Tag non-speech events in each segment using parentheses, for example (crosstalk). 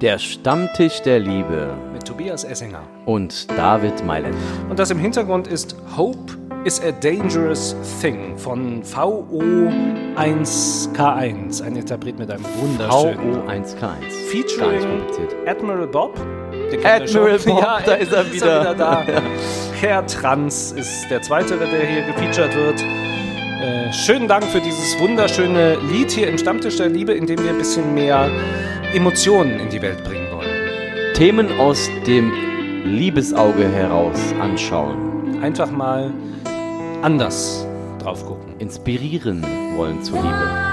Der Stammtisch der Liebe Mit Tobias Essinger. und David Mailand. Und das im Hintergrund ist Hope is a Dangerous Thing von VO1K1. Ein Interpret mit einem wunderschönen VO1K1. Gar nicht Featuring. Admiral Bob. Admiral. Bob, ja, da ist er (laughs) wieder. da. (laughs) Herr Trans ist der zweite, der hier gefeatured wird. Äh, schönen Dank für dieses wunderschöne Lied hier im Stammtisch der Liebe, in dem wir ein bisschen mehr Emotionen in die Welt bringen wollen. Themen aus dem Liebesauge heraus anschauen. Einfach mal anders drauf gucken. Inspirieren wollen zur Liebe.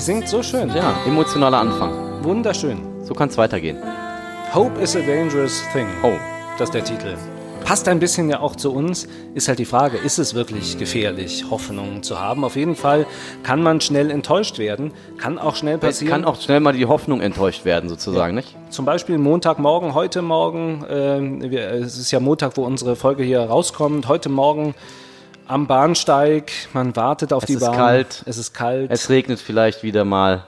Sie singt so schön. ja, emotionaler Anfang. Wunderschön. So kann es weitergehen. Hope is a dangerous thing. Oh, Das ist der Titel. Passt ein bisschen ja auch zu uns. Ist halt die Frage, ist es wirklich gefährlich, Hoffnungen zu haben? Auf jeden Fall kann man schnell enttäuscht werden. Kann auch schnell es passieren. kann auch schnell mal die Hoffnung enttäuscht werden, sozusagen, nicht? Zum Beispiel Montagmorgen, heute Morgen, wir, es ist ja Montag, wo unsere Folge hier rauskommt. Heute Morgen am Bahnsteig, man wartet auf Es die ist Bahn. kalt. Es ist kalt. Es regnet vielleicht wieder mal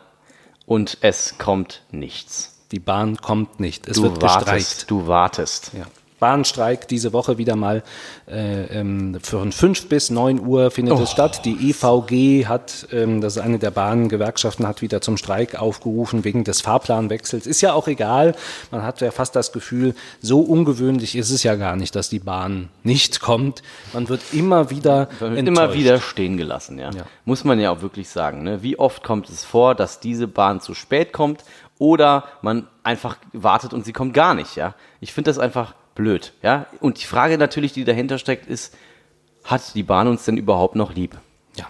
und es kommt nichts. die Bahn kommt nicht. Es Du wird gestreikt. wartest, du wartest. Ja. Bahnstreik diese Woche wieder mal äh, ähm, von 5 bis 9 Uhr findet Oh. es statt. Die EVG hat, ähm, das ist eine der Bahngewerkschaften, hat wieder zum Streik aufgerufen wegen des Fahrplanwechsels. Ist ja auch egal. Man hat ja fast das Gefühl, so ungewöhnlich ist es ja gar nicht, dass die Bahn nicht kommt. Man wird immer wieder Man wird immer wieder stehen gelassen, ja. Ja. Muss man ja auch wirklich sagen. Ne? Wie oft kommt es vor, dass diese Bahn zu spät kommt oder man einfach wartet und sie kommt gar nicht, ja? Ich finde das einfach blöd, ja. Und die Frage natürlich, die dahinter steckt, ist, hat die Bahn uns denn überhaupt noch lieb? Ja.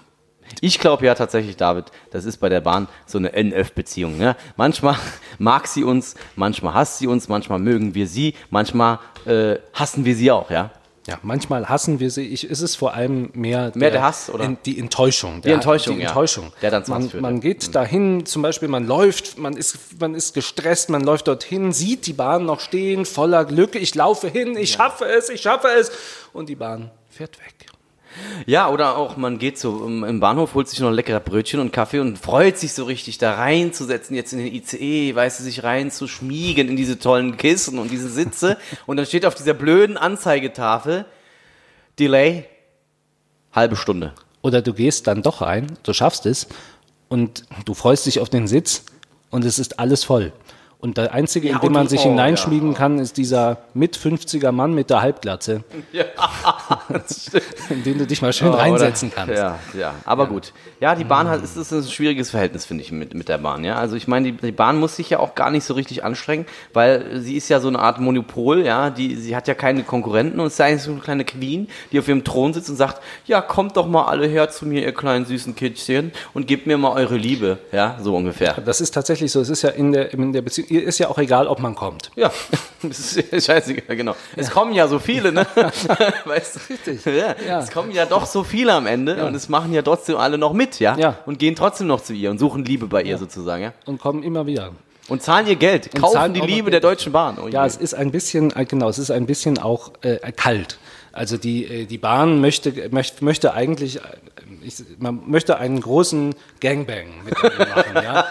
Ich glaube ja tatsächlich, David, das ist bei der Bahn so eine NF-Beziehung. Ne? Manchmal (laughs) mag sie uns, manchmal hasst sie uns, manchmal mögen wir sie, manchmal äh, hassen wir sie auch, ja. Ja, manchmal hassen wir sie. Ich, ist es vor allem mehr, Mehr der Hass, oder? En, die Enttäuschung. Die Enttäuschung, die ja. Enttäuschung. Der dann man, führt, man ja. geht dahin, zum Beispiel, man läuft, man ist, man ist gestresst, man läuft dorthin, sieht die Bahn noch stehen, voller Glück. Ich laufe hin, ich schaffe es, ich schaffe es. Und die Bahn fährt weg. Ja, oder auch man geht so im im Bahnhof, holt sich noch leckere Brötchen und Kaffee und freut sich so richtig da reinzusetzen, jetzt in den ICE, weißt du, sich reinzuschmiegen in diese tollen Kissen und diese Sitze. (laughs) und dann steht auf dieser blöden Anzeigetafel Delay halbe Stunde. Oder du gehst dann doch rein, du schaffst es und du freust dich auf den Sitz und es ist alles voll. Und der einzige, Ja, in den man sich oh, hineinschmiegen kann, ist dieser mit 50er Mann mit der Halbglatze, (laughs) in den du dich mal schön Ja, reinsetzen oder? kannst. Ja, ja, aber gut. Ja, die Bahn hat, ist, ist ein schwieriges Verhältnis, finde ich, mit, mit der Bahn. Ja, also ich meine, die, die Bahn muss sich ja auch gar nicht so richtig anstrengen, weil sie ist ja so eine Art Monopol. Ja, die, sie hat ja keine Konkurrenten und ist ja eigentlich so eine kleine Queen, die auf ihrem Thron sitzt und sagt, ja, kommt doch mal alle her zu mir, ihr kleinen süßen Kindchen, und gebt mir mal eure Liebe. Ja, so ungefähr. Das ist tatsächlich so. Es ist ja in der, in der Beziehung, ist ja auch egal, ob man kommt. Ja, (laughs) das ist scheißegal, genau. Es kommen ja so viele, ne? (laughs) weißt du? Richtig. Ja, Ja. Es kommen ja doch so viele am Ende und es machen ja trotzdem alle noch mit, ja? Ja. Und gehen trotzdem noch zu ihr und suchen Liebe bei ihr sozusagen, ja? Und kommen immer wieder. Und zahlen ihr Geld, kaufen zahlen die Liebe der Deutschen Bahn. Oh Ja, je. es ist ein bisschen, äh, genau, es ist ein bisschen auch äh, kalt. Also die, äh, die Bahn möchte, möchte, möchte eigentlich, äh, ich, man möchte einen großen Gangbang mit machen. ja?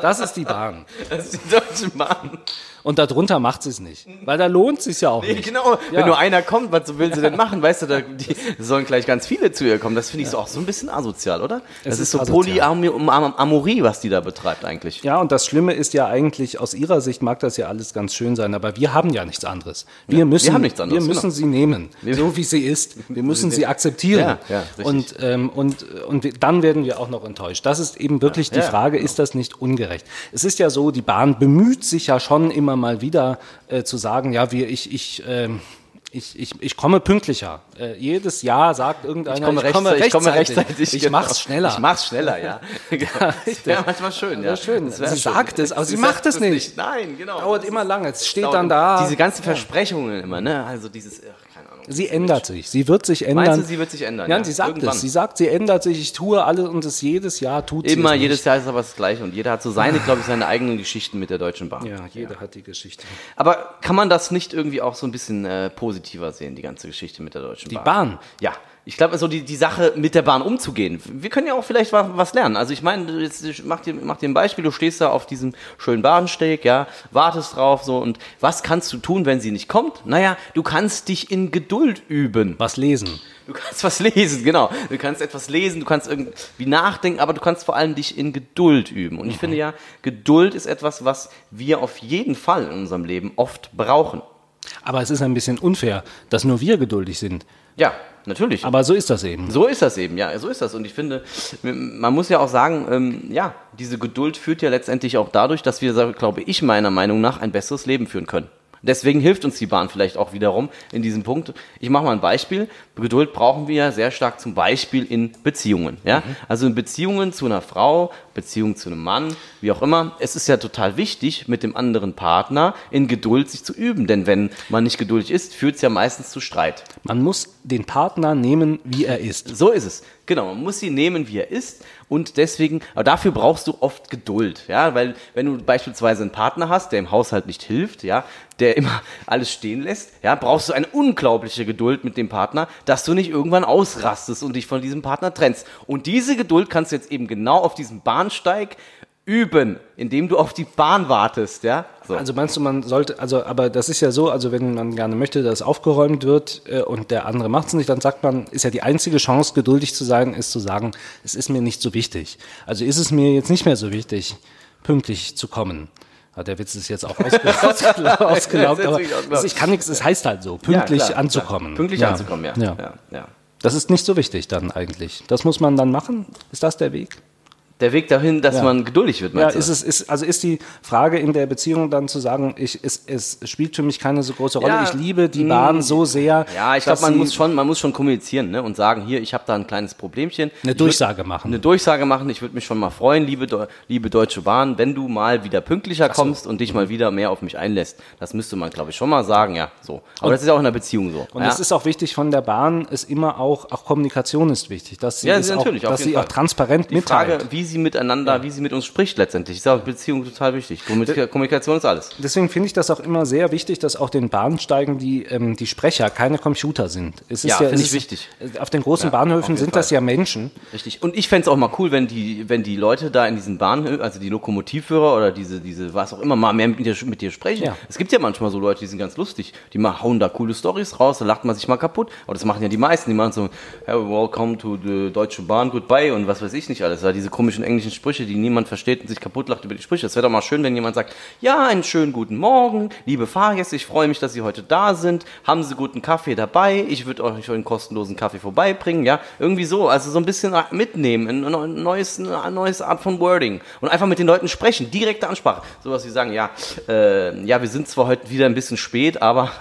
Das ist die Bahn. das ist die Deutsche Bahn. Und darunter macht sie es nicht. Weil da lohnt es sich ja auch Nee, nicht. genau, wenn Ja. nur einer kommt, was will sie denn machen? Weißt du, da die, sollen gleich ganz viele zu ihr kommen. Das finde ich so auch so ein bisschen asozial, oder? Das Es ist, so. Polyamorie, was die da betreibt eigentlich. Ja, und das Schlimme ist ja eigentlich, aus ihrer Sicht mag das ja alles ganz schön sein, aber wir haben ja nichts anderes. Wir müssen, haben nichts anderes, wir müssen genau. sie nehmen, so wie sie ist. (laughs) Wir müssen sie akzeptieren. Ja, ja, und, ähm, und, und dann werden wir auch noch enttäuscht. Das ist eben wirklich die ja, Frage, ist das nicht ungerecht? Es ist ja so, die Bahn bemüht sich ja schon immer mal wieder äh, zu sagen, ja, wir, ich, ich, ähm, ich, ich, ich komme pünktlicher. Äh, jedes Jahr sagt irgendeiner, Ich komme, rechtzeitig, ich komme rechtzeitig. Ich genau. mach's schneller. Ich mach's schneller, ja. (laughs) das wäre manchmal schön, ja. schön. Sie sagt es, aber sie sagt macht es nicht. Nein, genau. Dauert Das immer lange. Es steht dann da. Diese ganzen Versprechungen immer, ne? Also dieses, ach. Sie ändert sich. Sie wird sich ändern. Meinst du, sie wird sich ändern? Ja, Ja, sie sagt irgendwann. es. Sie sagt, sie ändert sich. Ich tue alles und es jedes Jahr tut sie Immer, es nicht. jedes Jahr ist aber das Gleiche und jeder hat so seine, glaube ich, seine eigenen Geschichten mit der Deutschen Bahn. Ja, jeder hat die Geschichte. Aber kann man das nicht irgendwie auch so ein bisschen äh, positiver sehen, die ganze Geschichte mit der Deutschen Die Bahn? Bahn? Ja. Ich glaube, so die, die Sache mit der Bahn umzugehen. Wir können ja auch vielleicht wa- was lernen. Also ich meine, du jetzt mach dir, mach dir ein Beispiel, du stehst da auf diesem schönen Bahnsteg, ja, wartest drauf so und was kannst du tun, wenn sie nicht kommt? Naja, du kannst dich in Geduld üben. Was lesen. Du kannst was lesen, genau. Du kannst etwas lesen, du kannst irgendwie nachdenken, aber du kannst vor allem dich in Geduld üben. Und ich finde ja, Geduld ist etwas, was wir auf jeden Fall in unserem Leben oft brauchen. Aber es ist ein bisschen unfair, dass nur wir geduldig sind. Ja, natürlich. Aber so ist das eben. so ist das eben, ja, so ist das. Und ich finde, man muss ja auch sagen, ähm, ja, diese Geduld führt ja letztendlich auch dadurch, dass wir, glaube ich, meiner Meinung nach ein besseres Leben führen können. Deswegen hilft uns die Bahn vielleicht auch wiederum in diesem Punkt. Ich mache mal ein Beispiel. Geduld brauchen wir ja sehr stark zum Beispiel in Beziehungen. Ja? Also in Beziehungen zu einer Frau, Beziehung zu einem Mann, wie auch immer. Es ist ja total wichtig, mit dem anderen Partner in Geduld sich zu üben. Denn wenn man nicht geduldig ist, führt es ja meistens zu Streit. Man muss den Partner nehmen, wie er ist. So ist es. Genau, man muss ihn nehmen, wie er ist. Und deswegen, aber dafür brauchst du oft Geduld. Ja, weil wenn du beispielsweise einen Partner hast, der im Haushalt nicht hilft, ja, der immer alles stehen lässt, ja, brauchst du eine unglaubliche Geduld mit dem Partner, dass du nicht irgendwann ausrastest und dich von diesem Partner trennst. Und diese Geduld kannst du jetzt eben genau auf diesem Bahnsteig üben, indem du auf die Bahn wartest, ja. So. Also meinst du, man sollte, also, aber das ist ja so, also wenn man gerne möchte, dass aufgeräumt wird äh, und der andere macht es nicht, dann sagt man, ist ja die einzige Chance, geduldig zu sein, ist zu sagen, es ist mir nicht so wichtig. Also ist es mir jetzt nicht mehr so wichtig, pünktlich zu kommen. Ja, der Witz ist jetzt auch (laughs) ausge (laughs) ausgelaugt, aber also ich kann nichts, es heißt halt so, pünktlich Ja, klar, anzukommen. Klar. Pünktlich Ja. anzukommen, ja, ja. Das ist nicht so wichtig dann eigentlich. Das muss man dann machen. Ist das der Weg? Der Weg dahin, dass Ja. man geduldig wird, Ja, meinst ist es, ist, also ist die Frage in der Beziehung dann zu sagen, ich, es, es spielt für mich keine so große Rolle. Ja, ich liebe die mh, Bahn so sehr. Ja, ich glaube, man muss schon, man muss schon kommunizieren ne? und sagen, hier, ich habe da ein kleines Problemchen. Eine Ich würd- Durchsage machen. Eine Durchsage machen. Ich würde mich schon mal freuen, liebe, liebe Deutsche Bahn, wenn du mal wieder pünktlicher kommst und dich mal wieder mehr auf mich einlässt. Das müsste man, glaube ich, schon mal sagen, ja, so. Aber das ist ja auch in der Beziehung so. Und es ist auch wichtig von der Bahn, ist immer auch, auch Kommunikation ist wichtig, dass sie, ja, natürlich, auch, dass sie Fall. auch transparent Die Frage, mitteilt. wie sie miteinander, wie sie mit uns spricht letztendlich, ist ja auch Beziehung total wichtig. Kommunik- Kommunikation ist alles. Deswegen finde ich das auch immer sehr wichtig, dass auf den Bahnsteigen die, ähm, die Sprecher keine Computer sind. Es ist Ja, ja, finde es ich wichtig. Auf den großen Ja, Bahnhöfen sind das Fall. ja Menschen. Richtig. Und ich fänd's auch mal cool, wenn die, wenn die Leute da in diesen Bahnhöfen, also die Lokomotivführer oder diese, diese, was auch immer, mal mehr mit dir, mit dir sprechen. Ja. Es gibt ja manchmal so Leute, die sind ganz lustig. Die mal hauen da coole Stories raus, da lacht man sich mal kaputt. Aber das machen ja die meisten. Die machen so, hey, welcome to the Deutsche Bahn, goodbye und was weiß ich nicht alles. Ja, diese komischen englischen Sprüche, die niemand versteht und sich kaputt lacht über die Sprüche. Es wäre doch mal schön, wenn jemand sagt, ja, einen schönen guten Morgen, liebe Fahrgäste, ich freue mich, dass Sie heute da sind. Haben Sie guten Kaffee dabei? Ich würde euch einen kostenlosen Kaffee vorbeibringen. Ja, irgendwie so. Also so ein bisschen mitnehmen, ein neues, eine neues Art von Wording. Und einfach mit den Leuten sprechen, direkte Ansprache. Sowas wie sagen, ja, äh, ja, wir sind zwar heute wieder ein bisschen spät, aber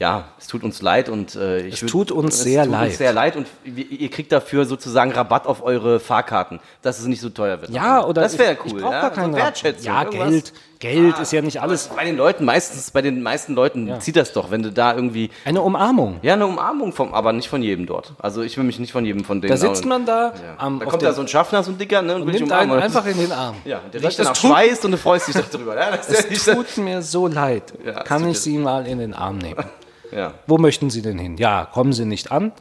ja, es tut uns leid und äh, ich Es tut uns es sehr tut leid. Uns sehr leid und ihr kriegt dafür sozusagen Rabatt auf eure Fahrkarten, dass es nicht so teuer wird. Ja, oder das wäre ich- cool. Ich brauche ja? gar keine so Wertschätzung. Ja, irgendwas. Geld. Geld ist ja nicht alles. Bei den Leuten meistens, bei den meisten Leuten zieht das doch, wenn du da irgendwie Eine Umarmung. ja eine Umarmung vom, aber nicht von jedem dort. Also ich will mich nicht von jedem von denen. Da sitzt man da Ja. am, da kommt da so ein Schaffner, so ein Dicker, ne, und, will dich nimmt einen einfach in den Arm. ja, der riecht dann nach das tut- Schweiß und du freust dich doch drüber. Ja, das ja Es tut mir so leid. Ja, Kann ich Sie mal in den Arm nehmen? (laughs) ja. Wo möchten Sie denn hin? Ja, kommen Sie nicht an,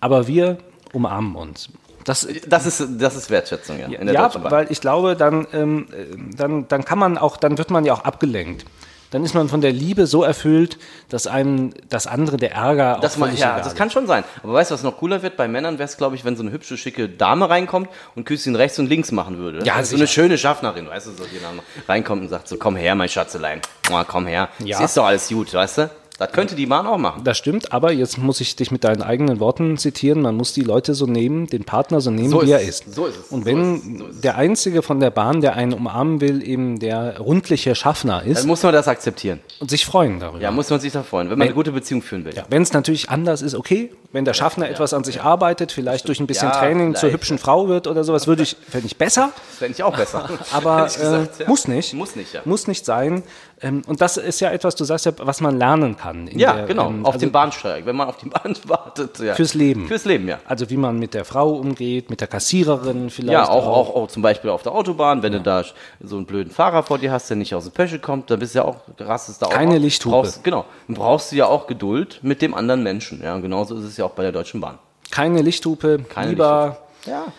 aber wir umarmen uns. Das, Das ist, das ist Wertschätzung, ja, in der ja, weil ich glaube, dann, ähm, äh, dann, dann kann man auch, dann wird man ja auch abgelenkt. Dann ist man von der Liebe so erfüllt, dass einem das andere, der Ärger, auch Das, man, ja, das kann schon sein. Aber weißt du, was noch cooler wird? Bei Männern wäre es, glaube ich, wenn so eine hübsche, schicke Dame reinkommt und Küsschen rechts und links machen würde. Ja, also so eine schöne Schaffnerin, weißt du, so die dann reinkommt und sagt so, komm her, mein Schatzelein, komm her. Ja. Es ist doch alles gut, weißt du? Das könnte die Bahn auch machen. Das stimmt, aber jetzt muss ich dich mit deinen eigenen Worten zitieren. Man muss die Leute so nehmen, den Partner so nehmen, So wie ist er ist. So ist es. Und So wenn ist es. So der Einzige von der Bahn, der einen umarmen will, eben der rundliche Schaffner ist Dann muss man das akzeptieren. und sich freuen darüber. Ja, muss man sich da freuen, wenn man eine gute Beziehung führen will. Ja, wenn es natürlich anders ist, okay, Wenn der Schaffner etwas an sich arbeitet, vielleicht durch ein bisschen Ja, Training zur vielleicht, hübschen Frau wird oder sowas, würde ich, fände ich besser. Fände ich auch besser. (laughs) Aber ich gesagt, äh, muss nicht. Muss nicht. Muss nicht sein. Ähm, und das ist ja etwas, du sagst ja, was man lernen kann. Ja, der, genau, ähm, auf also den Bahnsteig, wenn man auf die Bahn (laughs) wartet. Fürs Leben. Fürs Leben, ja. Also wie man mit der Frau umgeht, mit der Kassiererin vielleicht. Ja, auch, auch, auch zum Beispiel auf der Autobahn, wenn du da so einen blöden Fahrer vor dir hast, der nicht aus der Pösche kommt, dann bist du ja auch, rastest da auch. Keine. Lichthupe. Brauchst, genau. Dann brauchst du ja auch Geduld mit dem anderen Menschen. Ja, genauso ist es ja auch bei der Deutschen Bahn. Keine Lichthupe, Keine lieber Ja.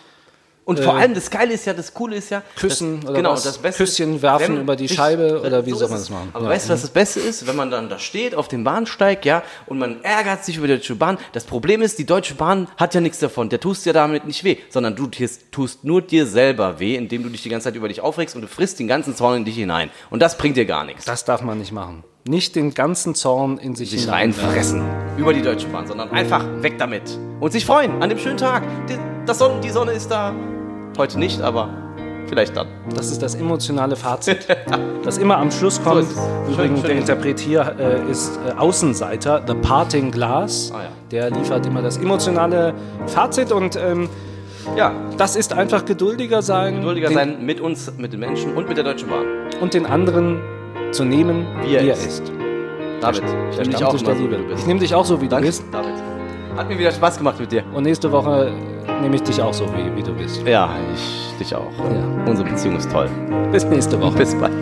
Und vor allem das Geile ist ja, das Coole ist ja. Küssen das, oder genau, was? das Beste Küsschen werfen über die Scheibe oder wie so soll man das machen? Aber Ja. weißt du, was das Beste ist? Wenn man dann da steht auf dem Bahnsteig, ja, und man ärgert sich über die Deutsche Bahn. Das Problem ist, die Deutsche Bahn hat ja nichts davon. Der tust dir damit nicht weh, sondern du tust nur dir selber weh, indem du dich die ganze Zeit über dich aufregst und du frisst den ganzen Zorn in dich hinein. Und das bringt dir gar nichts. Das darf man nicht machen. Nicht den ganzen Zorn in sich, sich reinfressen über die Deutsche Bahn, sondern einfach weg damit. Und sich freuen an dem schönen Tag. Die, das Sonne, die Sonne ist da. Heute nicht, aber vielleicht dann. Das ist das emotionale Fazit, (laughs) das immer am Schluss kommt. Schön, Übrigens, der Interpret hier äh, ist äh, Außenseiter, The Parting Glass. Ah, ja. Der liefert immer das emotionale Fazit und ähm, Ja, das ist einfach geduldiger sein, geduldiger sein mit uns, mit den Menschen und mit der Deutschen Bahn. und den anderen zu nehmen, Wie er wie er ist. ist. David, ich Der nehme dich auch so, wie du Ich bist. nehme dich auch so, wie Danke, du bist. David. Hat mir wieder Spaß gemacht mit dir. Und nächste Woche nehme ich dich auch so, wie, wie du bist. Ja, ich dich auch. Ja. Unsere Beziehung ist toll. Bis nächste Woche. Bis bald.